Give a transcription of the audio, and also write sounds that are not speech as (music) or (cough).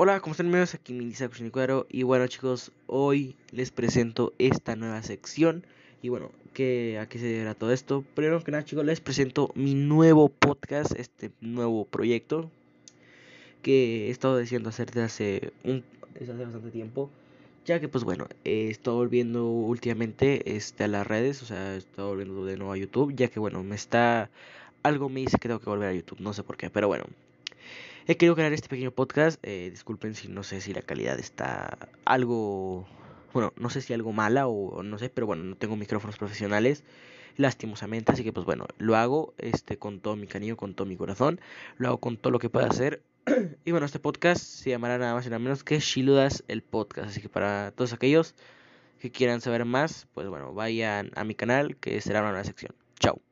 Hola, ¿cómo están amigos? Aquí Minisa Cuadro. Y bueno chicos, hoy les presento esta nueva sección. Y bueno, ¿qué, ¿a qué se deberá todo esto? Primero que nada chicos, les presento mi nuevo podcast, este nuevo proyecto que he estado diciendo hacer desde hace, un, desde hace bastante tiempo. Ya que pues bueno, he estado volviendo últimamente este, a las redes, o sea, he estado volviendo de nuevo a YouTube, ya que bueno, me está... Algo me dice que tengo que volver a YouTube, no sé por qué, pero bueno, He querido crear este pequeño podcast. Eh, disculpen si no sé si la calidad está algo. Bueno, no sé si algo mala o, no sé, pero bueno, no tengo micrófonos profesionales. Lastimosamente, así que pues bueno, lo hago este con todo mi cariño, con todo mi corazón. Lo hago con todo lo que pueda hacer. (clears throat) y bueno, este podcast se llamará nada más y nada menos que Shiludas el podcast. Así que para todos aquellos que quieran saber más, pues bueno, vayan a mi canal que será una nueva sección. Chao.